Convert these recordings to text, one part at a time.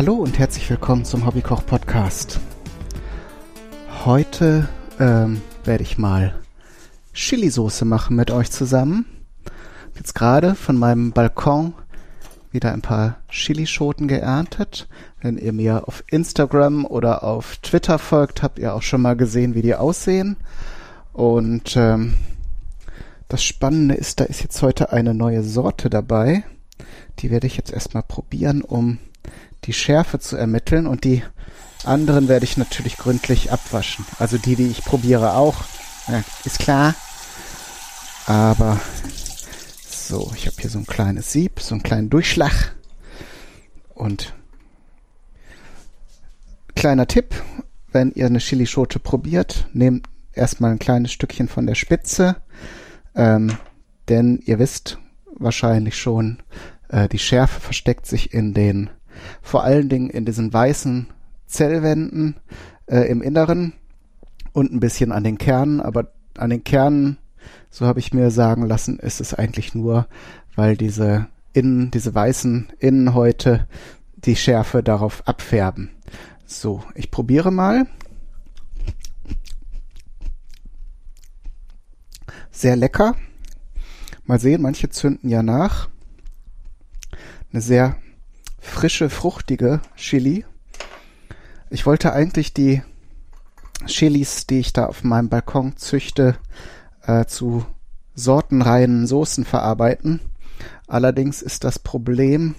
Hallo und herzlich willkommen zum Hobbykoch Podcast. Heute ähm, werde ich mal Chili-Soße machen mit euch zusammen. Jetzt gerade von meinem Balkon wieder ein paar Chilischoten geerntet. Wenn ihr mir auf Instagram oder auf Twitter folgt, habt ihr auch schon mal gesehen, wie die aussehen. Und ähm, das Spannende ist, da ist jetzt heute eine neue Sorte dabei. Die werde ich jetzt erstmal probieren, um die Schärfe zu ermitteln. Und die anderen werde ich natürlich gründlich abwaschen. Also die, die ich probiere auch. Ja, ist klar. Aber so, ich habe hier so ein kleines Sieb, so einen kleinen Durchschlag. Und kleiner Tipp, wenn ihr eine Chilischote probiert, nehmt erstmal ein kleines Stückchen von der Spitze, ähm, denn ihr wisst wahrscheinlich schon, äh, die Schärfe versteckt sich in den, vor allen Dingen in diesen weißen Zellwänden äh, im Inneren und ein bisschen an den Kernen, aber an den Kernen, so habe ich mir sagen lassen, ist es eigentlich nur, weil diese Innen, diese weißen Innenhäute die Schärfe darauf abfärben. So, ich probiere mal. Sehr lecker. Mal sehen, manche zünden ja nach. Eine sehr frische, fruchtige Chili. Ich wollte eigentlich die Chilis, die ich da auf meinem Balkon züchte, äh, zu sortenreinen Soßen verarbeiten. Allerdings ist das Problem,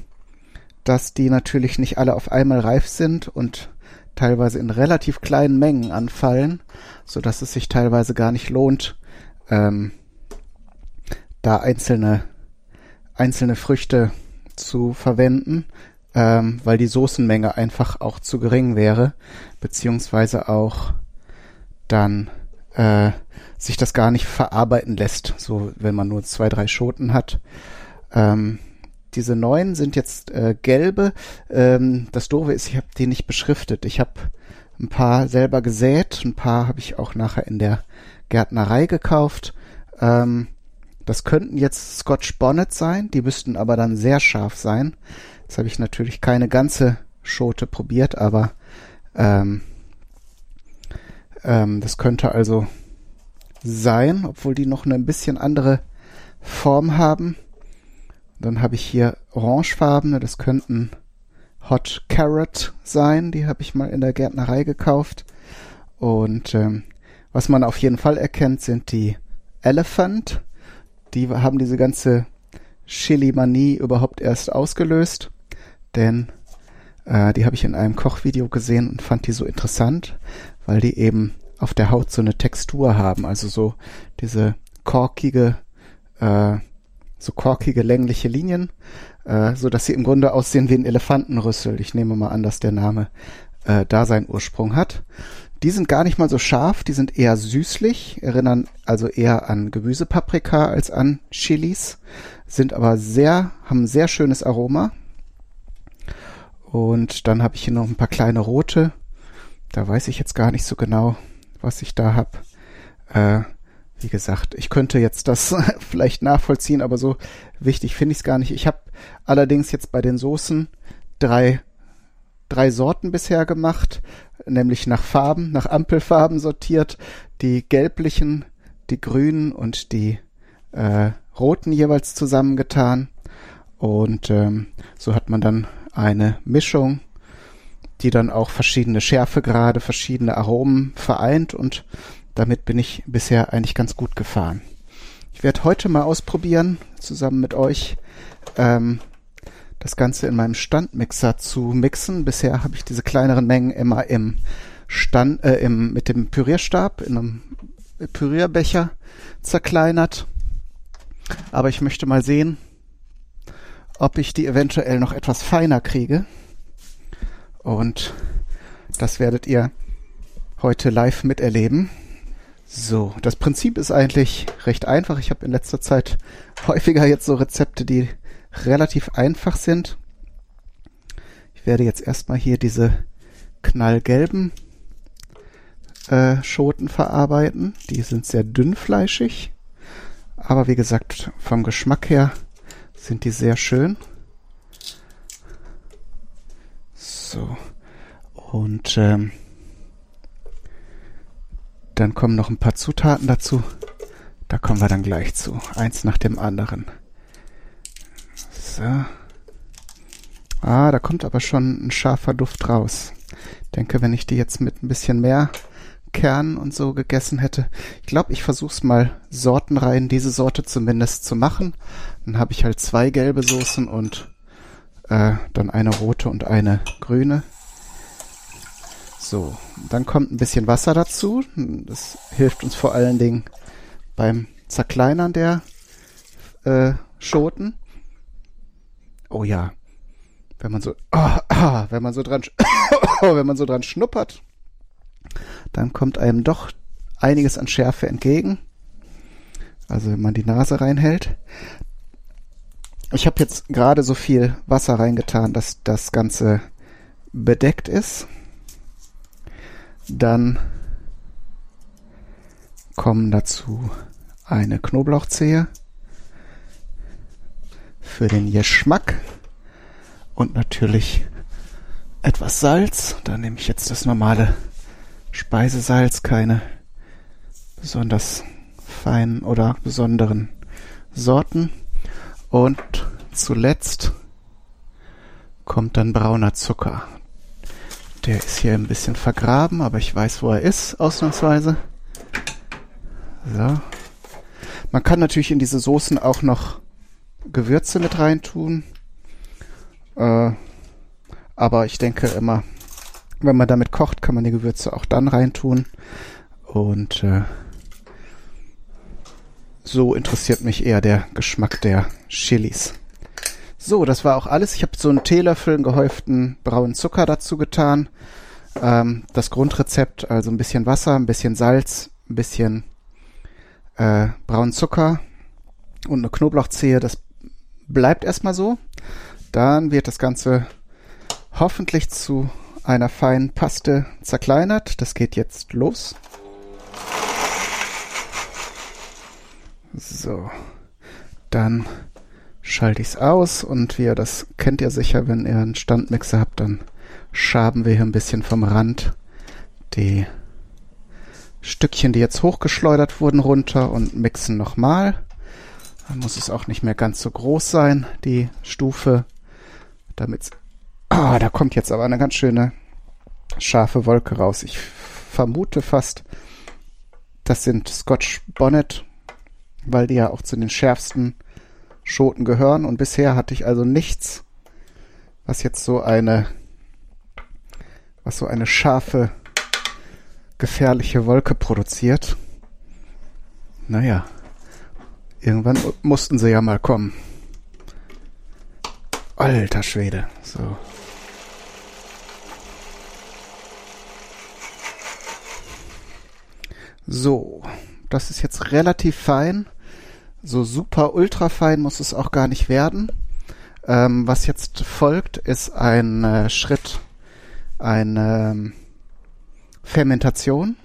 dass die natürlich nicht alle auf einmal reif sind und teilweise in relativ kleinen Mengen anfallen, so dass es sich teilweise gar nicht lohnt, ähm, da einzelne einzelne Früchte zu verwenden, ähm, weil die Soßenmenge einfach auch zu gering wäre, beziehungsweise auch dann äh, sich das gar nicht verarbeiten lässt, so wenn man nur zwei, drei Schoten hat. Ähm, diese neuen sind jetzt äh, gelbe. Ähm, das Doofe ist, ich habe die nicht beschriftet. Ich habe ein paar selber gesät, ein paar habe ich auch nachher in der Gärtnerei gekauft. Ähm, das könnten jetzt Scotch Bonnet sein, die müssten aber dann sehr scharf sein. Jetzt habe ich natürlich keine ganze Schote probiert, aber ähm, ähm, das könnte also sein, obwohl die noch eine ein bisschen andere Form haben. Dann habe ich hier orangefarbene, das könnten Hot Carrot sein, die habe ich mal in der Gärtnerei gekauft. Und ähm, was man auf jeden Fall erkennt, sind die Elephant. Die haben diese ganze Chili-Manie überhaupt erst ausgelöst, denn äh, die habe ich in einem Kochvideo gesehen und fand die so interessant, weil die eben auf der Haut so eine Textur haben, also so diese korkige äh, so korkige, längliche Linien, äh, so dass sie im Grunde aussehen wie ein Elefantenrüssel. Ich nehme mal an, dass der Name äh, da seinen Ursprung hat. Die sind gar nicht mal so scharf, die sind eher süßlich, erinnern also eher an Gemüsepaprika als an Chilis, sind aber sehr, haben sehr schönes Aroma. Und dann habe ich hier noch ein paar kleine rote. Da weiß ich jetzt gar nicht so genau, was ich da habe. Äh, wie gesagt, ich könnte jetzt das vielleicht nachvollziehen, aber so wichtig finde ich es gar nicht. Ich habe allerdings jetzt bei den Soßen drei, drei Sorten bisher gemacht, nämlich nach Farben, nach Ampelfarben sortiert. Die gelblichen, die grünen und die äh, roten jeweils zusammengetan. Und ähm, so hat man dann eine Mischung, die dann auch verschiedene Schärfegrade, verschiedene Aromen vereint und damit bin ich bisher eigentlich ganz gut gefahren. Ich werde heute mal ausprobieren, zusammen mit euch, ähm, das Ganze in meinem Standmixer zu mixen. Bisher habe ich diese kleineren Mengen immer im Stand, äh, im, mit dem Pürierstab in einem Pürierbecher zerkleinert. Aber ich möchte mal sehen, ob ich die eventuell noch etwas feiner kriege. Und das werdet ihr heute live miterleben. So, das Prinzip ist eigentlich recht einfach. Ich habe in letzter Zeit häufiger jetzt so Rezepte, die relativ einfach sind. Ich werde jetzt erstmal hier diese knallgelben äh, Schoten verarbeiten. Die sind sehr dünnfleischig, aber wie gesagt, vom Geschmack her sind die sehr schön. So. Und ähm, dann kommen noch ein paar Zutaten dazu. Da kommen wir dann gleich zu. Eins nach dem anderen. So. Ah, da kommt aber schon ein scharfer Duft raus. Ich denke, wenn ich die jetzt mit ein bisschen mehr Kern und so gegessen hätte. Ich glaube, ich versuch's mal sortenrein, diese Sorte zumindest zu machen. Dann habe ich halt zwei gelbe Soßen und äh, dann eine rote und eine grüne. So, dann kommt ein bisschen Wasser dazu. Das hilft uns vor allen Dingen beim Zerkleinern der äh, Schoten. Oh ja, wenn man so, oh, oh, wenn man so dran, wenn man so dran schnuppert, dann kommt einem doch einiges an Schärfe entgegen. Also wenn man die Nase reinhält. Ich habe jetzt gerade so viel Wasser reingetan, dass das Ganze bedeckt ist. Dann kommen dazu eine Knoblauchzehe für den Geschmack und natürlich etwas Salz. Da nehme ich jetzt das normale Speisesalz, keine besonders feinen oder besonderen Sorten. Und zuletzt kommt dann brauner Zucker. Der ist hier ein bisschen vergraben, aber ich weiß, wo er ist, ausnahmsweise. So. Man kann natürlich in diese Soßen auch noch Gewürze mit reintun. Äh, aber ich denke immer, wenn man damit kocht, kann man die Gewürze auch dann reintun. Und äh, so interessiert mich eher der Geschmack der Chilis. So, das war auch alles. Ich habe so einen Teelöffel gehäuften braunen Zucker dazu getan. Ähm, das Grundrezept, also ein bisschen Wasser, ein bisschen Salz, ein bisschen äh, braunen Zucker und eine Knoblauchzehe. Das bleibt erstmal so. Dann wird das Ganze hoffentlich zu einer feinen Paste zerkleinert. Das geht jetzt los. So, dann schalte ich es aus und wie ihr das kennt ihr sicher, wenn ihr einen Standmixer habt, dann schaben wir hier ein bisschen vom Rand die Stückchen, die jetzt hochgeschleudert wurden, runter und mixen nochmal. Dann muss es auch nicht mehr ganz so groß sein, die Stufe, damit Ah, da kommt jetzt aber eine ganz schöne scharfe Wolke raus. Ich vermute fast, das sind Scotch Bonnet, weil die ja auch zu den schärfsten Schoten gehören. Und bisher hatte ich also nichts, was jetzt so eine, was so eine scharfe, gefährliche Wolke produziert. Naja, irgendwann mussten sie ja mal kommen. Alter Schwede, so. So, das ist jetzt relativ fein. So super ultra fein muss es auch gar nicht werden. Ähm, was jetzt folgt, ist ein äh, Schritt, eine ähm, Fermentation.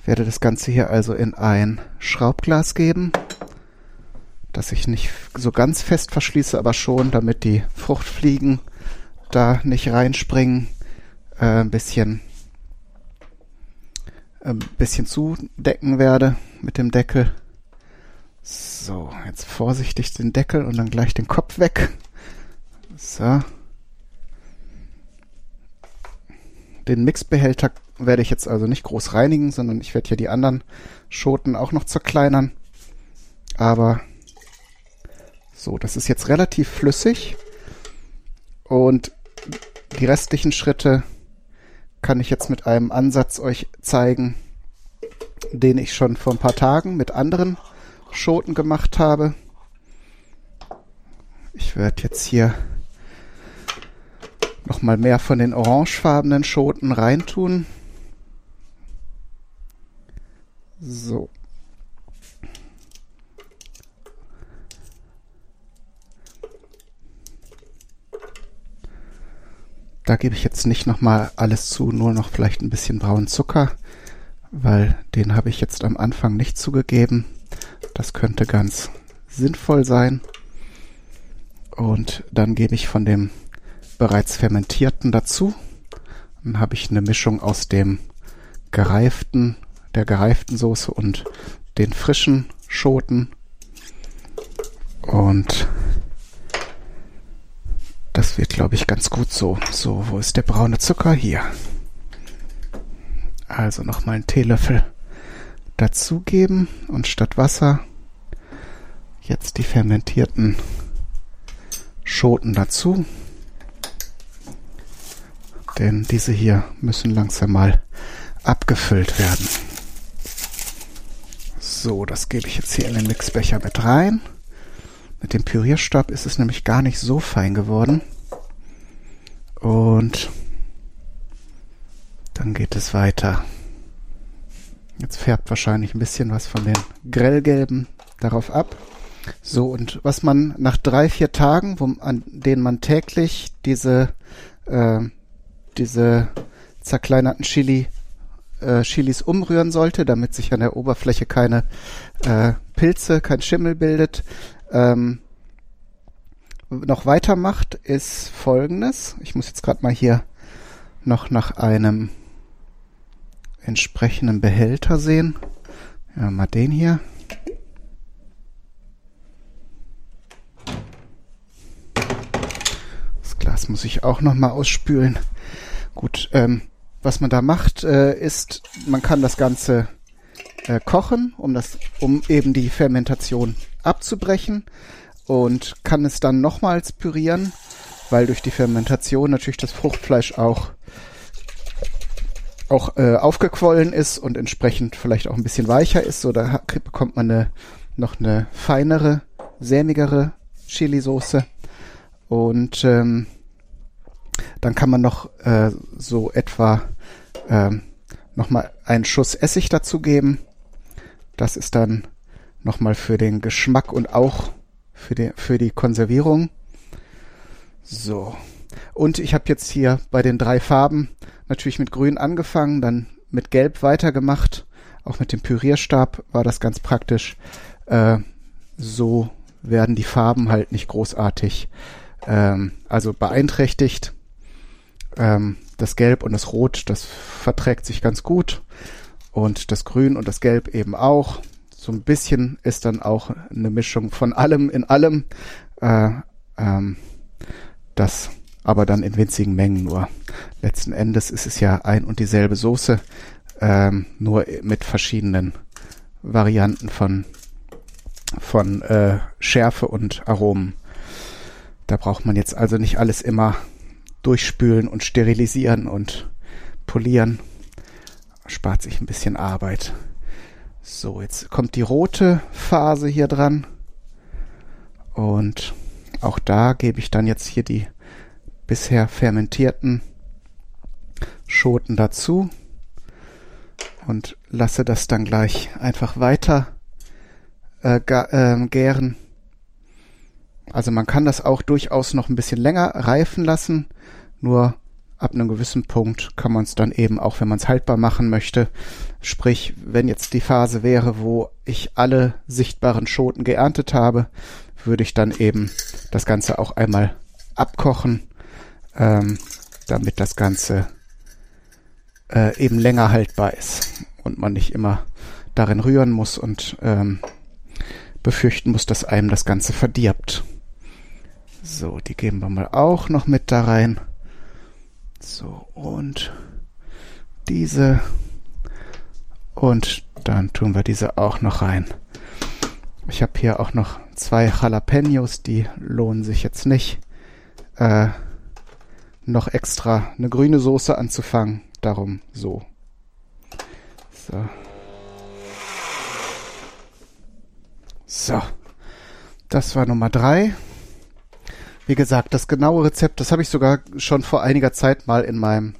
Ich werde das Ganze hier also in ein Schraubglas geben, das ich nicht so ganz fest verschließe, aber schon, damit die Fruchtfliegen da nicht reinspringen. Äh, ein bisschen ein bisschen zudecken werde mit dem Deckel. So, jetzt vorsichtig den Deckel und dann gleich den Kopf weg. So. Den Mixbehälter werde ich jetzt also nicht groß reinigen, sondern ich werde hier die anderen Schoten auch noch zerkleinern. Aber so, das ist jetzt relativ flüssig. Und die restlichen Schritte kann ich jetzt mit einem Ansatz euch zeigen, den ich schon vor ein paar Tagen mit anderen Schoten gemacht habe. Ich werde jetzt hier nochmal mehr von den orangefarbenen Schoten reintun. So. Da gebe ich jetzt nicht nochmal alles zu, nur noch vielleicht ein bisschen braunen Zucker, weil den habe ich jetzt am Anfang nicht zugegeben. Das könnte ganz sinnvoll sein. Und dann gebe ich von dem bereits fermentierten dazu. Dann habe ich eine Mischung aus dem gereiften, der gereiften Soße und den frischen Schoten. Und das wird, glaube ich, ganz gut so. So, wo ist der braune Zucker? Hier. Also nochmal einen Teelöffel dazugeben und statt Wasser jetzt die fermentierten Schoten dazu. Denn diese hier müssen langsam mal abgefüllt werden. So, das gebe ich jetzt hier in den Mixbecher mit rein. Mit dem Pürierstab ist es nämlich gar nicht so fein geworden. Und dann geht es weiter. Jetzt färbt wahrscheinlich ein bisschen was von den grellgelben darauf ab. So, und was man nach drei, vier Tagen, wo, an denen man täglich diese, äh, diese zerkleinerten Chili, äh, Chilis umrühren sollte, damit sich an der Oberfläche keine äh, Pilze, kein Schimmel bildet, ähm, noch weitermacht, ist folgendes. Ich muss jetzt gerade mal hier noch nach einem entsprechenden Behälter sehen. Ja, mal den hier. Das Glas muss ich auch noch mal ausspülen. Gut, ähm, was man da macht, äh, ist, man kann das Ganze äh, kochen, um das, um eben die Fermentation abzubrechen und kann es dann nochmals pürieren, weil durch die Fermentation natürlich das Fruchtfleisch auch auch äh, aufgequollen ist und entsprechend vielleicht auch ein bisschen weicher ist, so da bekommt man eine, noch eine feinere, sämigere Chili-Soße und ähm, dann kann man noch äh, so etwa ähm, noch mal einen Schuss Essig dazugeben. Das ist dann noch mal für den Geschmack und auch für die, für die Konservierung. So. Und ich habe jetzt hier bei den drei Farben natürlich mit Grün angefangen, dann mit Gelb weitergemacht. Auch mit dem Pürierstab war das ganz praktisch. Äh, so werden die Farben halt nicht großartig, ähm, also beeinträchtigt. Ähm, das Gelb und das Rot, das verträgt sich ganz gut. Und das Grün und das Gelb eben auch. So ein bisschen ist dann auch eine Mischung von allem in allem. Äh, ähm, das aber dann in winzigen Mengen nur. Letzten Endes ist es ja ein und dieselbe Soße, ähm, nur mit verschiedenen Varianten von, von äh, Schärfe und Aromen. Da braucht man jetzt also nicht alles immer durchspülen und sterilisieren und polieren. Spart sich ein bisschen Arbeit. So, jetzt kommt die rote Phase hier dran. Und auch da gebe ich dann jetzt hier die bisher fermentierten Schoten dazu und lasse das dann gleich einfach weiter äh, äh, gären. Also man kann das auch durchaus noch ein bisschen länger reifen lassen, nur ab einem gewissen Punkt kann man es dann eben auch, wenn man es haltbar machen möchte, sprich, wenn jetzt die Phase wäre, wo ich alle sichtbaren Schoten geerntet habe, würde ich dann eben das Ganze auch einmal abkochen ähm, damit das Ganze äh, eben länger haltbar ist und man nicht immer darin rühren muss und ähm, befürchten muss, dass einem das Ganze verdirbt. So, die geben wir mal auch noch mit da rein. So, und diese. Und dann tun wir diese auch noch rein. Ich habe hier auch noch zwei Jalapenos, die lohnen sich jetzt nicht. Äh, noch extra eine grüne Soße anzufangen. Darum so. So. So. Das war Nummer drei. Wie gesagt, das genaue Rezept, das habe ich sogar schon vor einiger Zeit mal in meinem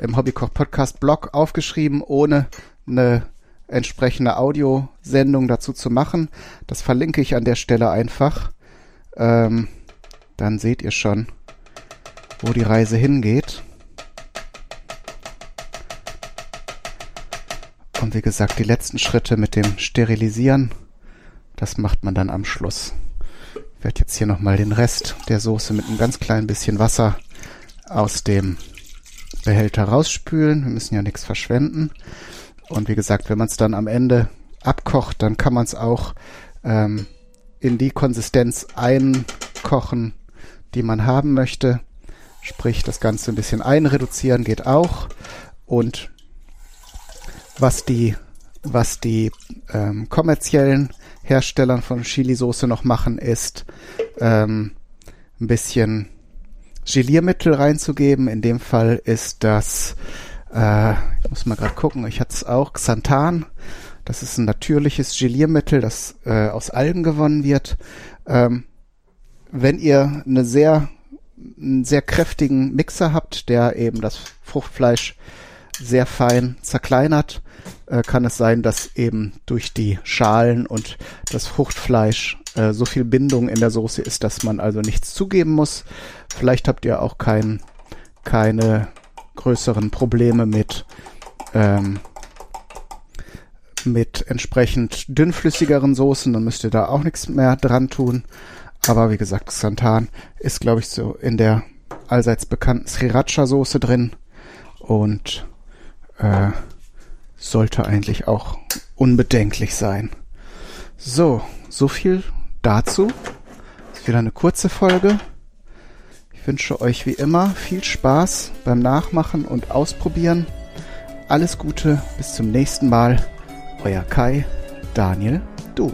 im Hobbykoch Podcast Blog aufgeschrieben, ohne eine entsprechende Audiosendung dazu zu machen. Das verlinke ich an der Stelle einfach. Ähm, dann seht ihr schon, wo die Reise hingeht. Und wie gesagt, die letzten Schritte mit dem Sterilisieren, das macht man dann am Schluss. Werde jetzt hier nochmal den Rest der Soße mit einem ganz kleinen bisschen Wasser aus dem Behälter rausspülen. Wir müssen ja nichts verschwenden. Und wie gesagt, wenn man es dann am Ende abkocht, dann kann man es auch ähm, in die Konsistenz einkochen, die man haben möchte. Sprich, das Ganze ein bisschen einreduzieren geht auch. Und was die, was die ähm, kommerziellen Herstellern von Chili-Soße noch machen, ist ähm, ein bisschen Geliermittel reinzugeben. In dem Fall ist das, äh, ich muss mal gerade gucken, ich hatte es auch, Xanthan. Das ist ein natürliches Geliermittel, das äh, aus Algen gewonnen wird. Ähm, wenn ihr eine sehr, einen sehr kräftigen Mixer habt, der eben das Fruchtfleisch sehr fein zerkleinert, äh, kann es sein, dass eben durch die Schalen und das Fruchtfleisch äh, so viel Bindung in der Soße ist, dass man also nichts zugeben muss. Vielleicht habt ihr auch kein, keine größeren Probleme mit ähm, mit entsprechend dünnflüssigeren Soßen, dann müsst ihr da auch nichts mehr dran tun. Aber wie gesagt, Xanthan ist, glaube ich, so in der allseits bekannten Sriracha-Soße drin und äh, sollte eigentlich auch unbedenklich sein. So, so viel dazu. Ist wieder eine kurze Folge. Ich wünsche euch wie immer viel Spaß beim Nachmachen und Ausprobieren. Alles Gute, bis zum nächsten Mal. Euer Kai, Daniel, du.